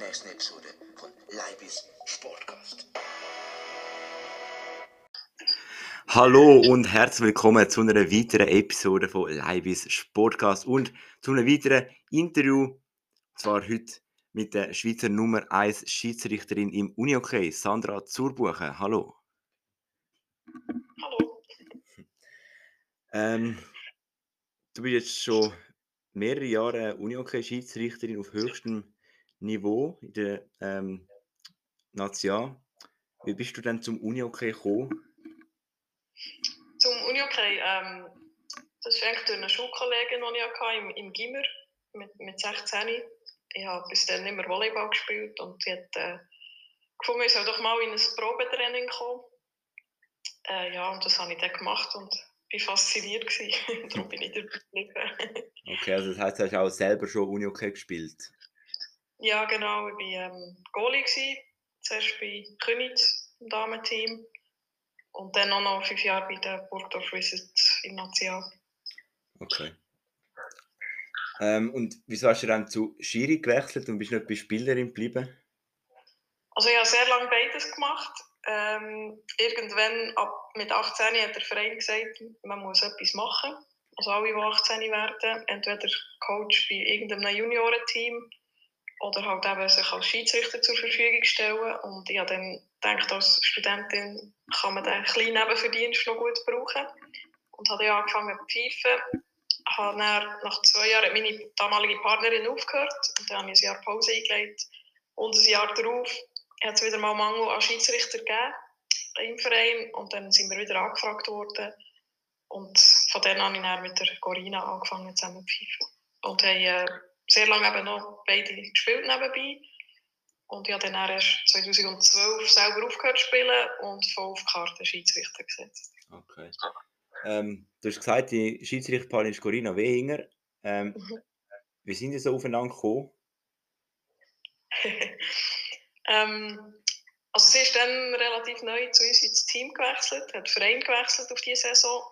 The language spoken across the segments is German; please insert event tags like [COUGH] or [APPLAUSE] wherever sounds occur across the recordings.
nächsten Episode von Live Sportcast. Hallo und herzlich willkommen zu einer weiteren Episode von Live's Sportcast und zu einem weiteren Interview. Und zwar heute mit der Schweizer Nummer 1 Schiedsrichterin im Unihockey, Sandra Zurbuchen. Hallo. Hallo. Ähm, du bist jetzt schon mehrere Jahre Unihockey-Schiedsrichterin auf höchstem Niveau in der ähm, Nation. Wie bist du denn zum Unihockey gekommen? Zum Unihockey, ähm, das ist eigentlich durch eine Schulkollegin, die ich hatte, im, im Gimmer mit, mit 16. Ich habe bis dann immer Volleyball gespielt und sie hat äh, gefunden, ich soll doch mal in ein Probetraining kommen. Äh, ja, und das habe ich dann gemacht und war fasziniert. Gewesen. [LAUGHS] Darum bin ich dabei geblieben. [LAUGHS] Okay, also das heißt, du hast auch selber schon Unihockey gespielt? Ja, genau. Ich war ähm, Goalie. Gewesen. Zuerst bei Königs im Damenteam und dann auch noch fünf Jahre bei den Burgdorf Wizards im National. Okay. Ähm, und wieso hast du dann zu Schiri gewechselt und bist nicht bei Spielerin geblieben? Also ich habe sehr lange beides gemacht. Ähm, irgendwann, ab mit 18, hat der Verein gesagt, man muss etwas machen. Also alle, die 18 werden, entweder Coach bei irgendeinem Juniorenteam oder halt eben sich als Schiedsrichter zur Verfügung stellen. Und ich habe dann gedacht, als Studentin kann man den kleinen Nebenverdienst noch gut brauchen. Und habe dann angefangen mit Pfeifen. Habe dann, nach zwei Jahren meine damalige Partnerin aufgehört und dann habe ich ein Jahr Pause eingelegt. Und ein Jahr darauf hat es wieder mal Mangel an Schiedsrichter gegeben im Verein und dann sind wir wieder angefragt worden. Und von dann habe ich dann mit der Corina angefangen zusammen zu pfeifen. Und haben äh, sehr lange eben noch beide gespielt nebenbei. Und ich habe dann erst 2012 selber aufgehört zu spielen und voll auf die Karte Schiedsrichter gesetzt. Okay. Ähm, du hast gesagt, die Schiedsrichterparin ist Corinna Wehinger. Ähm, Mhm. wie sind die so aufeinander gekommen? [LAUGHS] ähm, also sie ist dann relativ neu zu uns ins Team gewechselt, hat Verein gewechselt auf diese Saison.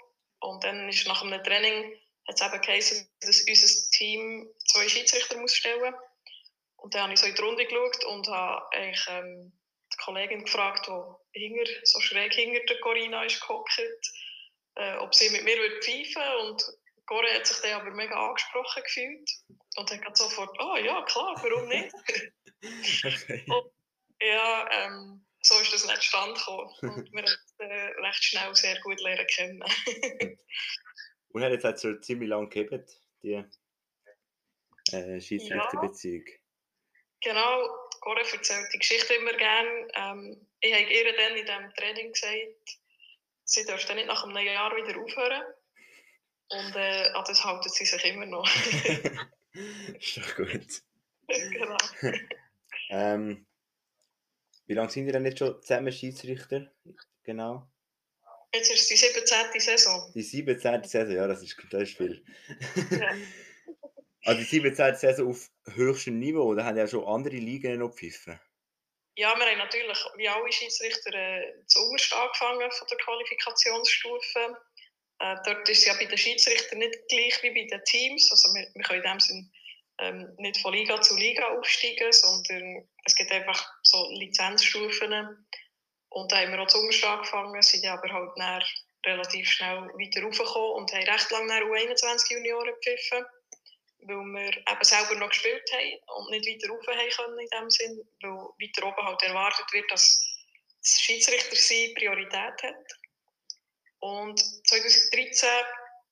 Und dann ist nach einem Training hat es eben geheißen, dass unser Team zwei Schiedsrichter muss stellen Und dann habe ich so in die Runde geschaut und habe eigentlich, ähm, die Kollegin gefragt, die hinter, so schräg hinter der Corinna ist gehockt, äh, ob sie mit mir würde pfeifen Und Corinna hat sich dann aber mega angesprochen gefühlt. Und dann hat sofort, oh ja, klar, warum nicht? [LAUGHS] Okay. Ja, ähm, so ist das nicht zustande gekommen. Und wir haben äh, recht schnell sehr gut lernen kennen. [LAUGHS] Und hat jetzt halt so ziemlich lange gegeben, die äh, Schiedsrichterbeziehung. genau, Cora erzählt die Geschichte immer gerne. Ähm, ich habe ihr dann in diesem Training gesagt, sie dürfte nicht nach einem Jahr wieder aufhören. Und äh, an das halten sie sich immer noch. [LAUGHS] ist doch gut. [LAUGHS] genau. [LAUGHS] Ähm, wie lange sind ihr denn jetzt schon zusammen Schiedsrichter? Genau. Jetzt ist es die 17. Saison. Die 17. Saison, ja, das ist, das ist viel. Ja. [LAUGHS] also die 17. Saison auf höchstem Niveau, da haben ja schon andere Ligen noch gepfiffen. Ja, wir haben natürlich, wie alle Schiedsrichter, äh, zuoberst angefangen von der Qualifikationsstufe. Äh, dort ist es ja bei den Schiedsrichtern nicht gleich wie bei den Teams. Also wir, wir können in dem Sinn ähm, nicht von Liga zu Liga aufsteigen, sondern es gibt einfach so Lizenzstufen. Und da haben wir auch zuoberst angefangen, sind aber halt dann relativ schnell weiter raufgekommen und haben recht lange nach U21 Junioren gepfiffen weil wir eben selber noch gespielt haben und nicht weiter rauf haben können in dem Sinn, weil weiter oben halt erwartet wird, dass das Schiedsrichter sein Priorität hat. Und 2013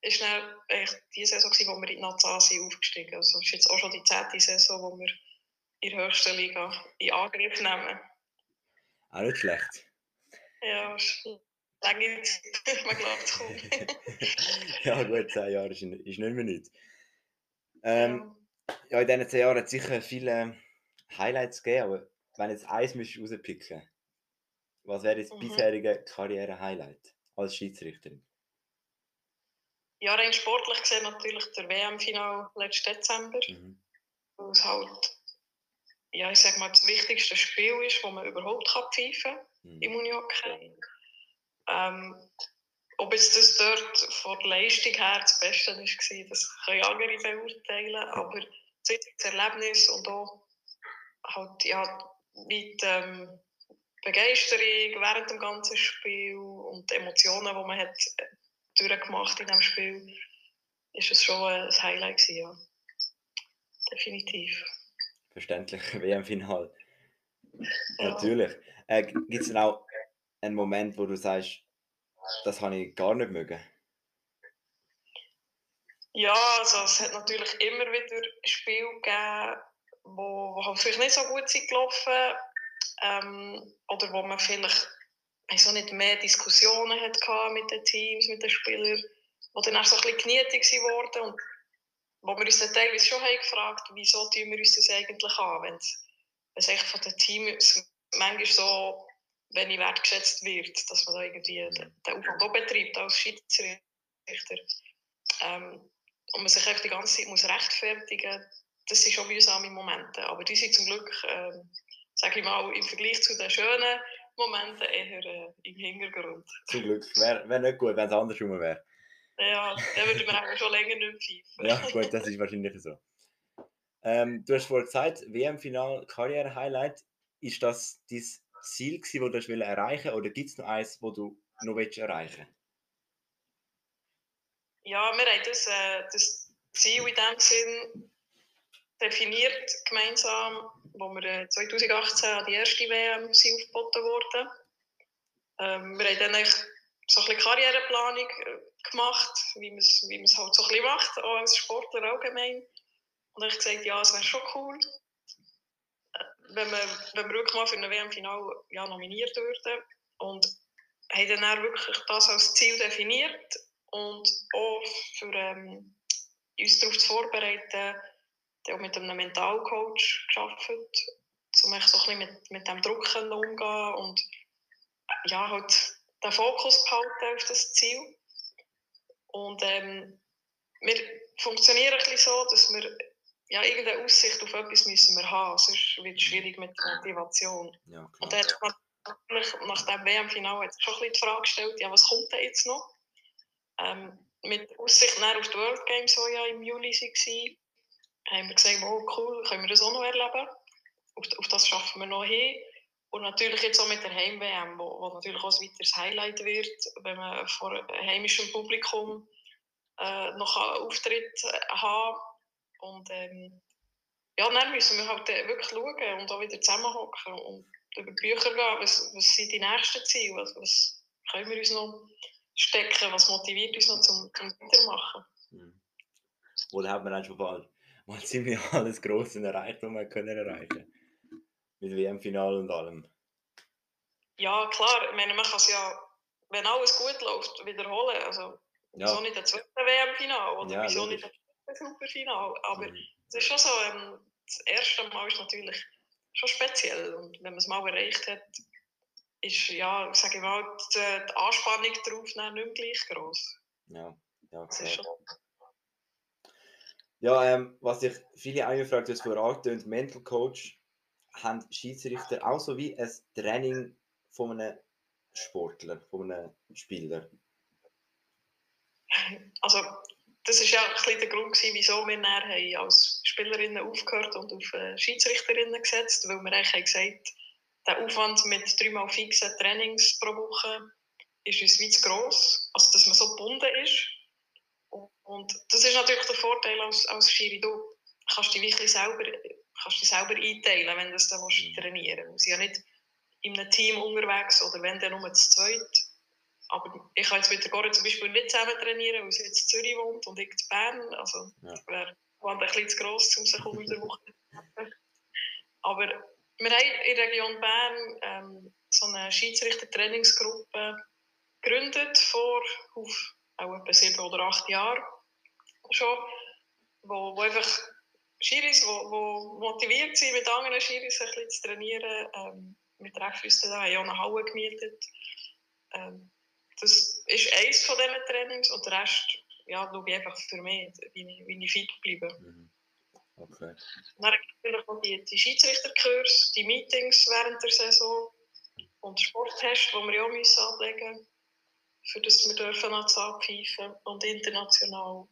ist dann die Saison, gewesen, wo wir in die Nazi sind aufgestiegen. Also ist jetzt auch schon die zehnte Saison, wo wir in der höchsten Liga in Angriff nehmen. Auch nicht schlecht. Ja, lange Zeit, man glaubt kaum. ja gut, 10 Jahre ist, ist nicht mehr nichts. Ähm, ja, in diesen 10 Jahren hat es sicher viele Highlights gegeben, aber wenn jetzt eins müsstest rauspicken, was wäre das Mhm. bisherige Karriere-Highlight als Schiedsrichterin? Ja, rein sportlich gesehen natürlich der WM-Final letzten Dezember. Mhm. Weil es halt ja, ich sag mal, das wichtigste Spiel ist, das man überhaupt kann pfeifen kann Mhm. im Unihockey. Ähm, ob jetzt das dort von der Leistung her das Beste war, das können andere beurteilen, aber das Erlebnis und auch halt, ja, mit ähm, Begeisterung während dem ganzen Spiel und die Emotionen, die man hat äh, durchgemacht in diesem Spiel, ist es schon ein Highlight gewesen, ja. Definitiv. Verständlich, [LAUGHS] WM-Final. Natürlich. Äh, Gibt es denn auch einen Moment, wo du sagst, das habe ich gar nicht mögen? Ja, also es hat natürlich immer wieder Spiele gegeben, wo, wo halt vielleicht nicht so gut sind gelaufen ähm, oder wo man vielleicht also nicht mehr Diskussionen hat mit den Teams, mit den Spielern, wo dann auch so ein bisschen genietig geworden und wo wir uns dann teilweise schon haben gefragt, wieso tun wir uns das eigentlich an, wenn es echt von den Teams manchmal so wenig wertgeschätzt wird, dass man da irgendwie den, den Aufwand auch betreibt als Schiedsrichter. Ähm, und man sich echt die ganze Zeit muss rechtfertigen das sind schon mühsame Momente. Aber die sind zum Glück, ähm, sage ich mal, im Vergleich zu den schönen Momenten eher äh, im Hintergrund. Zum Glück. Wäre wär nicht gut, wenn es andersrum wäre. Ja, dann würden wir eigentlich schon länger nicht pfeifen. Ja, gut, das ist wahrscheinlich so. Ähm, du hast vorhin gesagt, WM-Final, Karriere-Highlight. Ist das dein Ziel, gewesen, das du erreichen oder gibt es noch eins, das du noch willst erreichen Ja, wir haben das, äh, das Ziel in dem Sinn definiert gemeinsam, wo wir äh, 2018 an die erste WM sind aufgeboten wurden. Ähm, wir haben dann eigentlich so ein bisschen Karriereplanung äh, gemacht, wie man es wie halt so ein bisschen macht, auch als Sportler allgemein. Und ich gesagt, ja, es wäre schon cool, äh, wenn wir, wenn wir mal für ein WM-Final ja, nominiert würden. Und haben dann auch wirklich das als Ziel definiert und auch für ähm, uns darauf zu vorbereiten, dann auch mit einem Mentalcoach gearbeitet, um so ein bisschen mit, mit dem Druck umgehen und äh, ja, halt den Fokus behalten auf das Ziel. Und ähm, wir funktionieren ein bisschen so, dass wir ja, irgendeine Aussicht auf etwas müssen wir haben, sonst wird es schwierig mit der Motivation. Ja, Und dann hat natürlich nach dem WM-Final hat sich schon ein bisschen die Frage gestellt, ja, was kommt denn jetzt noch? Ähm, mit Aussicht nach auf die World Games, die ja im Juli waren, haben wir gesagt, oh cool, können wir das auch noch erleben. Auf, auf das schaffen wir noch hin. Und natürlich jetzt auch mit der Heim-WM, wo, wo natürlich auch ein weiteres Highlight wird, wenn man vor heimischem Publikum äh, noch einen Auftritt äh, haben Und ähm, ja, dann müssen wir halt äh, wirklich schauen und auch wieder zusammenhocken und über die Bücher gehen. Was, was sind die nächsten Ziele? Was, was können wir uns noch stecken? Was motiviert uns noch zum, zum Weitermachen? Mhm. Oder hat man dann schon bald mal ziemlich [LAUGHS] alles Grosse erreicht, was man können erreichen Mit WM-Final und allem. Ja, klar. Ich meine, man kann es ja, wenn alles gut läuft, wiederholen. Also, Ja. wieso nicht ein zweites WM-Final oder Ja, wieso logisch. nicht ein drittes Superfinal? Aber Mhm. es ist schon so, ähm, das erste Mal ist natürlich schon speziell. Und wenn man es mal erreicht hat, ist, ja, sage ich mal, die, die Anspannung darauf nicht mehr gleich groß. Ja, ja, klar. schon, Ja, ähm, was sich viele auch gefragt, du hast vorher angetönt, Mental Coach, haben Schiedsrichter auch so wie ein Training von einem Sportler, von einem Spieler? also, das ist ja ein bisschen der Grund, wieso wir dann haben als Spielerinnen aufgehört und auf äh, Schiedsrichterinnen gesetzt, weil wir eigentlich haben gesagt der Aufwand mit dreimal fixen Trainings pro Woche ist uns wie zu gross, also dass man so gebunden ist. Und das ist natürlich der Vorteil als, als Schiri, du kannst dich wirklich selber, kannst dich selber einteilen, wenn du das dann willst, Mhm. trainieren sind ja nicht in einem Team unterwegs oder wenn dann nur zu zweit. Aber ich kann jetzt mit der Gore zum Beispiel nicht zusammen trainieren, weil sie jetzt in Zürich wohnt und ich in Bern. Also Ja. wäre ein bisschen zu gross, um sich unter der Woche. Aber wir haben in der Region Bern ähm, so eine Schiedsrichter-Trainingsgruppe gegründet vor auf, auch etwa sieben oder acht Jahren schon, wo, wo einfach Schiris, wo motiviert sind, mit anderen Schiris ein bisschen zu trainieren. Ähm, mit Rechtfüßen da haben wir auch eine Halle gemietet. Ähm, das ist eines von diesen Trainings und der Rest ja, schaue ich einfach für mich, wie ich, wie ich fit bleibe. Mhm. Okay. Dann gibt es natürlich noch die, die Schiedsrichterkurs, die Meetings während der Saison und Sporttests, die wir ja auch müssen ablegen müssen, für das wir dürfen als abpfeifen und international.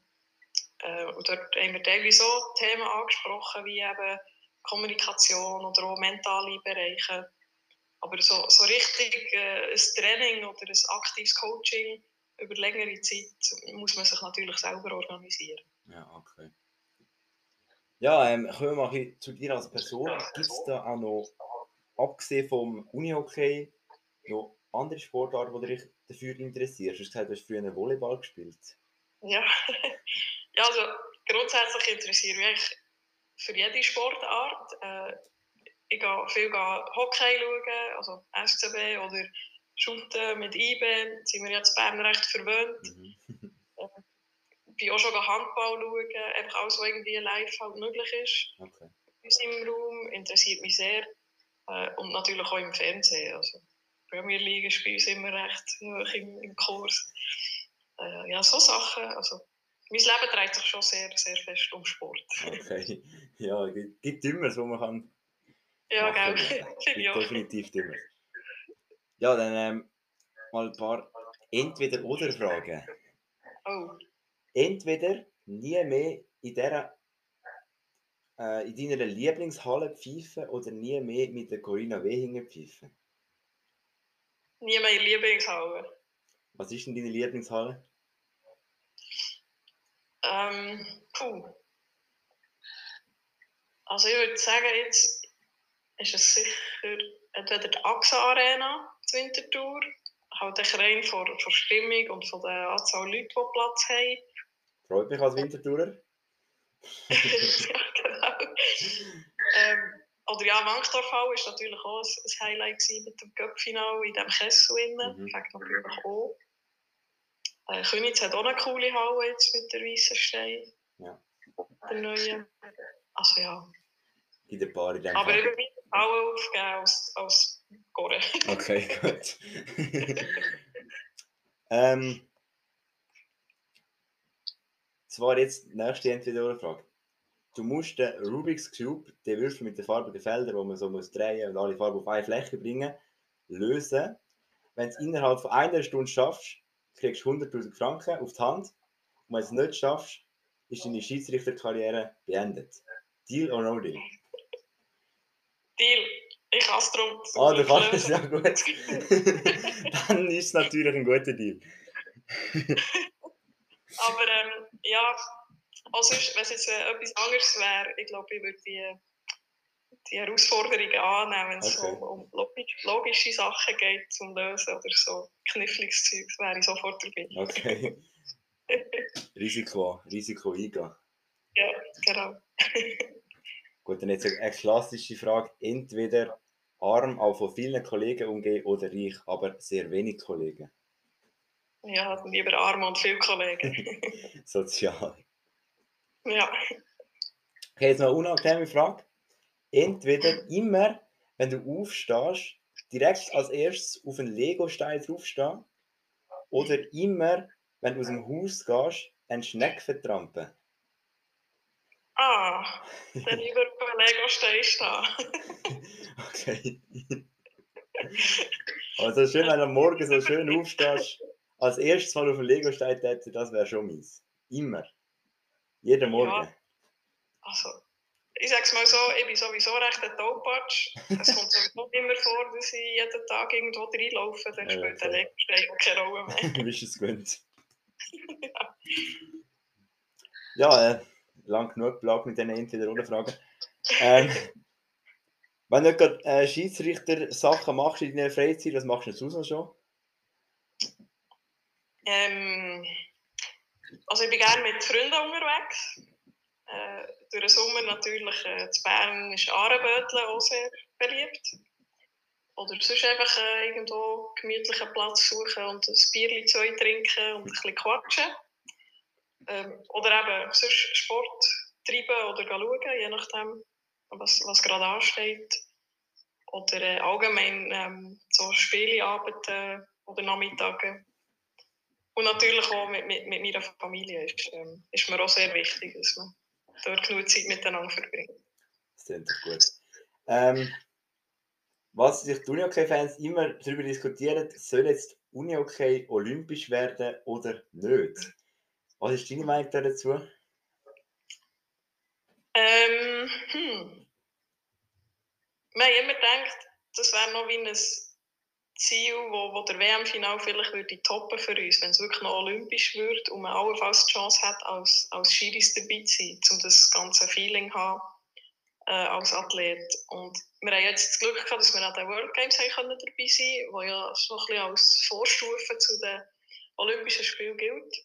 Äh, und dort haben wir teilweise auch Themen angesprochen, wie eben Kommunikation oder auch mentale Bereiche. Aber so, so richtig äh, ein Training oder ein aktives Coaching über längere Zeit muss man sich natürlich selber organisieren. Ja, okay. Ja, ähm, kommen wir mal ein bisschen zu dir als Person. Gibt es da auch noch, abgesehen vom Unihockey, noch andere Sportarten, die dich dafür interessierst? Du hast gesagt, du hast früher Volleyball gespielt. Ja, [LAUGHS] ja also grundsätzlich interessiere ich mich für jede Sportart. Äh, ich gehe viel Hockey schauen, also SCB oder Shooten mit IB. Sind wir jetzt Bern recht verwöhnt. Mhm. Ich bin auch schon Handball schauen, einfach alles, was irgendwie live halt möglich ist. Okay. Unserem Raum interessiert mich sehr. Äh, und natürlich auch im Fernsehen. Also, Premier League ist bei uns immer recht hoch im, im Kurs. Äh, ja, so Sachen. Also, mein Leben dreht sich schon sehr, sehr fest um Sport. Okay. Ja, es gibt- gibt immer so, man kann Ja, machen. gell? [LAUGHS] Gibt ja. definitiv immer. Ja, dann ähm, mal ein paar Entweder-Oder-Fragen. Oh, Entweder nie mehr in, dieser, äh, in deiner Lieblingshalle pfeifen oder nie mehr mit der Corinna Wehinger pfeifen. nie mehr Lieblingshalle. Was ist denn deine Lieblingshalle? Ähm, puh. Also ich würde sagen, jetzt ist es sicher entweder die AXA Arena zu Winterthur, halt rein von, von Stimmung und von der Anzahl Leute, die Platz haben. Freut mich als Wintertourer. [LAUGHS] ja, genau. ähm, oder ja, Wankdorf-Hall war natürlich auch ein, Highlight mit dem Cup-Final in diesem Kessel. Mhm. Fängt natürlich auch. Äh, Königs hat auch eine coole Halle jetzt mit der weißen Stein. Ja. Der neue. Also ja. Gibt ein paar in Aber ich würde Halle aufgeben als, als Gore. Okay, [LAUGHS] gut. ähm, zwar jetzt die nächste Entweder-Oder-Frage. Du musst den Rubik's Cube, den Würfel mit den farbigen Feldern, wo man so muss drehen und alle Farben auf eine Fläche bringen, lösen. Wenn du es innerhalb von einer Stunde schaffst, kriegst du 100.000 Franken auf die Hand. Und wenn du es nicht schaffst, ist deine Schiedsrichterkarriere beendet. Deal or no deal? Deal. Ich kann es darum. Ah, du kannst es ja gut. [LAUGHS] Dann ist es natürlich ein guter Deal. Aber ähm, ja, also wenn es jetzt äh, etwas anderes wäre, ich glaube, ich würde die, die Herausforderungen annehmen, wenn es Okay. so um logisch, logische Sachen geht zum Lösen oder so kniffliges Zeug, wäre ich sofort dabei. Okay. [LAUGHS] Risiko, Risiko eingehen. Ja, genau. [LAUGHS] Gut, dann jetzt eine klassische Frage. Entweder arm, auch von vielen Kollegen umgehen oder reich, aber sehr wenig Kollegen. Ja, lieber arm und viel Kollegen. [LAUGHS] Sozial. ja. Okay, jetzt noch eine unangenehme Frage. Entweder immer, wenn du aufstehst, direkt als erstes auf einen Lego-Stein draufstehen oder immer, wenn du aus dem Haus gehst, einen Schneck vertrampen. Ah, dann lieber beim Lego-Stein stehen. [LAUGHS] Okay. Also schön, wenn du am Morgen so schön aufstehst, als erstes Mal auf den Lego-Stein tätst, das wäre schon meins. Immer. Jeden Morgen. Also, ich sage es mal so, ich bin sowieso recht ein Taupatsch. Es kommt sowieso [LAUGHS] immer vor, dass ich jeden Tag irgendwo reinlaufe, dann Ja, spielt der Legostein auch keine Rolle mehr. [LAUGHS] du bist es gewöhnt. [LAUGHS] Ja, äh, lang genug Belag mit diesen Entweder-Oder-Fragen. Ähm, wenn du gerade äh, Schiedsrichter-Sachen machst in deiner Freizeit, was machst du sonst schon? Ähm, also ich bin gerne mit Freunden unterwegs. Äh, durch den Sommer natürlich äh, in Bern ist Ahrenböteln auch sehr beliebt. Oder sonst einfach äh, irgendwo gemütlichen Platz suchen und ein Bierchen zu trinken und ein bisschen quatschen. Ähm, oder eben sonst Sport treiben oder schauen, je nachdem, was, was gerade ansteht. Oder äh, allgemein ähm, so Spieleabende oder Nachmittage. Und natürlich auch mit, mit, mit meiner Familie ist, ähm, ist mir auch sehr wichtig, dass man dort genug Zeit miteinander verbringen. Das klingt doch gut. Ähm, was sich die Unihockey-Fans immer darüber diskutieren, soll jetzt Unihockey olympisch werden oder nicht? Was ist deine Meinung dazu? Ähm, hm. Wir haben immer gedacht, das wäre noch wie ein Ziel, wo, wo der WM-Final vielleicht würde toppen für uns, wenn es wirklich noch olympisch wird und man allenfalls die Chance hat, als, als Schiris dabei zu sein, um das ganze Feeling zu haben äh, als Athlet. Und wir haben jetzt das Glück gehabt, dass wir an den World Games haben dabei sein können, die ja so ein bisschen als Vorstufe zu den Olympischen Spielen gilt.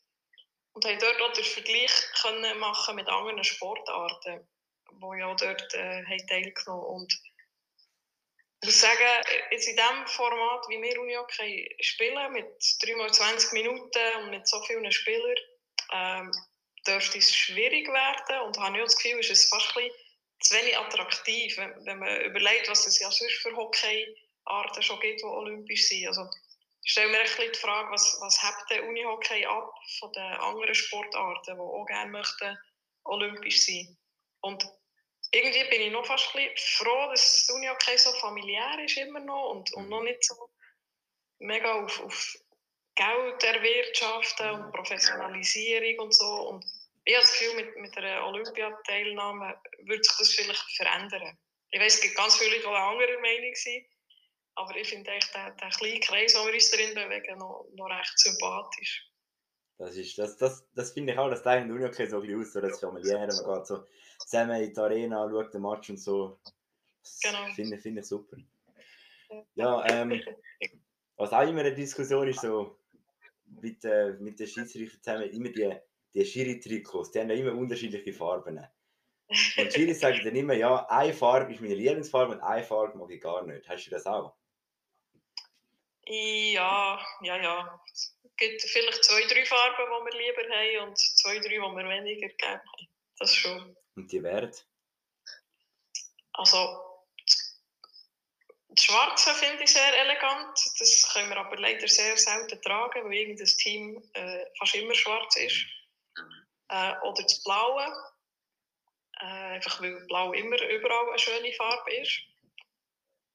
Und haben dort auch den Vergleich können machen mit anderen Sportarten, die ja dort äh, haben teilgenommen Und ich muss sagen, jetzt in diesem Format, wie wir Unihockey spielen, mit 3x20 Minuten und mit so vielen Spielern, ähm, dürfte es schwierig werden. Und habe das Gefühl, ist es fast ein zu wenig attraktiv, wenn, man überlegt, was es ja sonst für Hockeyarten schon gibt, die olympisch sind. Also, ich stelle mir die Frage, was, was hebt der Unihockey ab von den anderen Sportarten, die auch gerne möchten olympisch sein Und irgendwie bin ich noch fast ein bisschen froh, dass das Unihockey so familiär ist immer noch und, und noch nicht so mega auf, auf Geld erwirtschaften und Professionalisierung und so. Und ich habe das Gefühl, mit, mit einer Olympiateilnahme würde sich das vielleicht verändern. Ich weiß, es gibt ganz viele Leute, die andere Meinung sind, aber ich finde eigentlich den, den kleinen Kreis, wo wir uns drin bewegen, noch, noch recht sympathisch. Das, ist, das, das, das finde ich auch, das zeichnet nur noch so ein bisschen aus, so das familiäre, man geht so zusammen in die Arena, schaut den Match und so. Das Genau. finde find ich super. Ja, ähm, was auch immer eine Diskussion ist, so mit, äh, mit den Schiedsrichtern zusammen, immer die, die Schiri-Trikots, die haben ja immer unterschiedliche Farben. Und Schiri sagen dann immer, ja, eine Farbe ist meine Lieblingsfarbe und eine Farbe mag ich gar nicht. Hast du das auch? Ja, ja, ja. Es gibt vielleicht zwei, drei Farben, die wir lieber haben und zwei, drei, die wir weniger gerne haben. Das schon. Und die werden? Also, das Schwarze finde ich sehr elegant. Das können wir aber leider sehr selten tragen, weil irgendein Team äh, fast immer schwarz ist. Äh, oder das Blaue. Äh, einfach weil Blau immer überall eine schöne Farbe ist.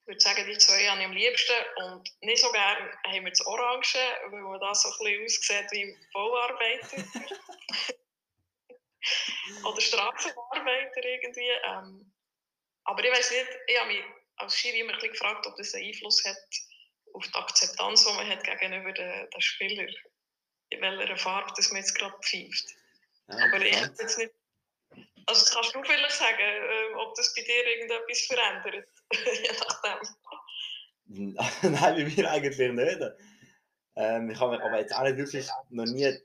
Ich würde sagen, die zwei habe ich am liebsten. Und nicht so gerne haben wir das Orange, weil man da so ein bisschen aussieht wie Bauarbeiter. [LAUGHS] [LAUGHS] Oder Straßenarbeiter irgendwie. Ähm, aber ich weiß nicht, ich habe mich als Schiri immer ein gefragt, ob das einen Einfluss hat auf die Akzeptanz, die man hat gegenüber den, den Spielern. In welcher Farbe das man jetzt gerade pfeift. Ja, Aber ich hätte jetzt nicht. Also, das kannst du vielleicht sagen, ob das bei dir irgendetwas verändert. Je nachdem. Nein, bei mir eigentlich nicht. Ähm, ich habe aber jetzt auch nicht wirklich noch nie,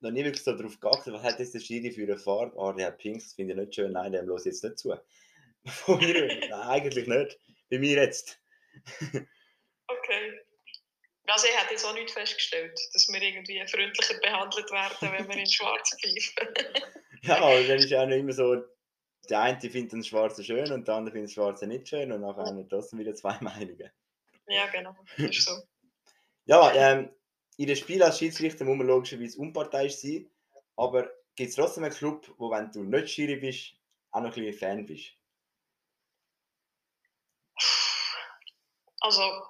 noch nie wirklich so darauf geachtet, was hat jetzt der Schiri für eine Farbe? Ah, der hat Pinks, das finde ich nicht schön. Nein, dem los jetzt nicht zu. [LAUGHS] Von mir, nein, eigentlich nicht. Bei mir jetzt. [LAUGHS] Okay. Also, ich hätte jetzt auch nicht festgestellt, dass wir irgendwie freundlicher behandelt werden, wenn wir in Schwarz pfeifen. [LAUGHS] Ja, aber dann ist ja auch noch immer so, der eine findet den Schwarzen schön und der andere findet den Schwarzen nicht schön und nachher haben wir trotzdem wieder zwei Meinungen. ja, genau. Das ist so. Ja, ähm, in den Spielen als Schiedsrichter muss man logischerweise unparteiisch sein, aber gibt es trotzdem einen Club, wo wenn du nicht Schiri bist, auch noch ein bisschen Fan bist? Also,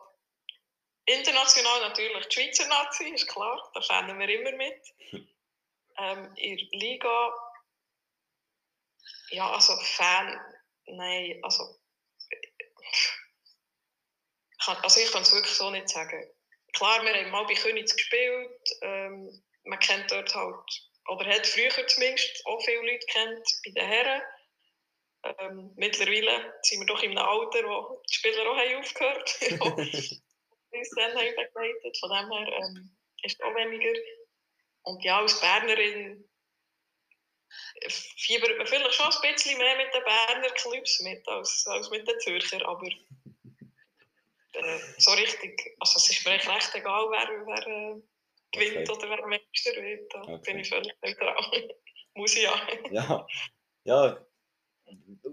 international natürlich die Schweizer Nazi, ist klar, da fahren wir immer mit. [LAUGHS] Ähm, in der Liga, ja, also Fan, nein, also, also ich kann es wirklich so nicht sagen. Klar, wir haben mal bei Königs gespielt, ähm, man kennt dort halt, oder hat früher zumindest auch viele Leute kennt bei den Herren. Ähm, mittlerweile sind wir doch in einem Alter, wo die Spieler auch haben aufgehört haben. [LAUGHS] uns dann haben begleitet. Von dem her ähm, ist es auch weniger. Und ja, als Bernerin fiebert man vielleicht schon ein bisschen mehr mit den Berner Clubs mit als, als mit den Zürcher. Aber äh, so richtig, also es ist mir eigentlich recht egal, wer, wer äh, gewinnt Okay. oder wer Meister wird. Da Okay. bin ich völlig neutral. [LAUGHS] Muss ich ja. Ja, ja.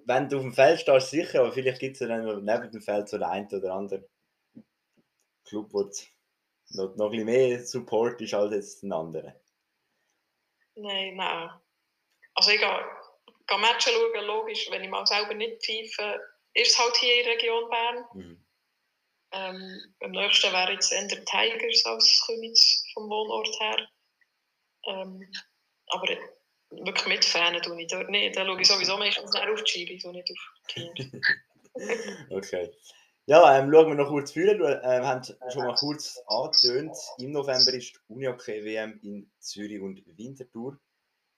Wenn du auf dem Feld stehst, sicher, aber vielleicht gibt es ja dann neben dem Feld so den einen oder anderen Club, du noch, noch ein bisschen mehr Support ist als jetzt ein anderer. Nein, nein. Also ich gehe gehe Matchen schauen, logisch, wenn ich mal selber nicht pfeife, ist es halt hier in der Region Bern. Mhm. Ähm, am nächsten wäre jetzt eher Tigers als Königs vom Wohnort her. Ähm, aber wirklich mit Fans tue ich dort nicht. Da schaue ich sowieso meistens auf die Chili, so nicht auf die. [LAUGHS] Okay. Ja, ähm, schauen wir noch kurz führen. Du ähm, haben schon mal kurz angetönt. Im November ist die Unihockey WM in Zürich und Winterthur.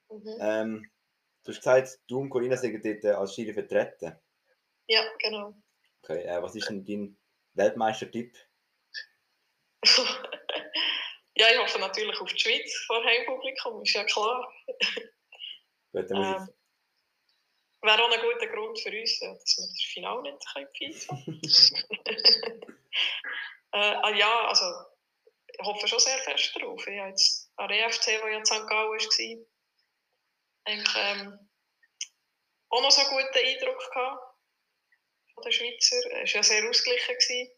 Mhm. Ähm, du hast gesagt, du und Corinna sind dort äh, als Schiri vertreten. Ja, genau. Okay, äh, was ist denn dein Weltmeistertipp? [LAUGHS] ja, ich hoffe natürlich auf die Schweiz vor Heimpublikum, ist ja klar. Gut, dann muss Ähm, wäre auch ein guter Grund für uns, dass wir das Finale nicht pfeifen äh, ja, also ich hoffe schon sehr fest darauf. Ich habe jetzt an der EFC, der ja in St. Gallen war, eigentlich ähm, auch noch so einen guten Eindruck gehabt den Schweizer. Es war ja sehr ausgeglichen. Gewesen.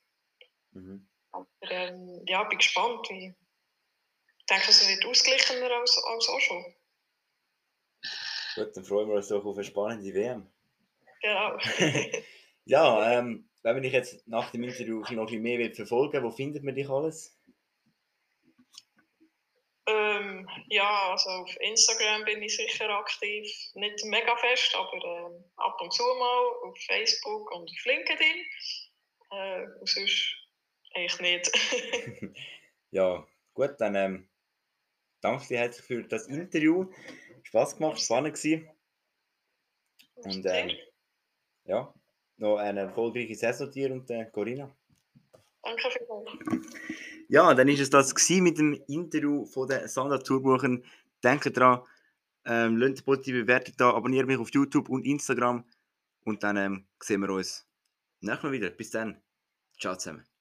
ich, mhm. Aber ähm, ja, bin gespannt. Wie, ich denke, es wird ausgeglichener als, als auch schon. Gut, dann freuen wir uns doch auf eine spannende WM. Genau. [LAUGHS] [LAUGHS] Ja, ähm, wenn man dich jetzt nach dem Interview noch ein bisschen mehr will verfolgen wo findet man dich alles? ähm, ja, also auf Instagram bin ich sicher aktiv. Nicht mega fest, aber ähm, ab und zu mal auf Facebook und auf LinkedIn. Äh, und sonst eigentlich nicht. [LAUGHS] Ja, gut, dann ähm, danke dir herzlich für das Interview. Spaß gemacht, spannend gewesen. Und ähm, ja, noch eine erfolgreiche Saison dir und äh, Corinna. Danke vielmals. Ja, dann ist es das mit dem Interview von der Sandra Turbuchen. Denkt dran, ähm, lasst eine positive Bewertung da, abonniert mich auf YouTube und Instagram und dann ähm, sehen wir uns nächstes Mal wieder. Bis dann. Ciao zusammen.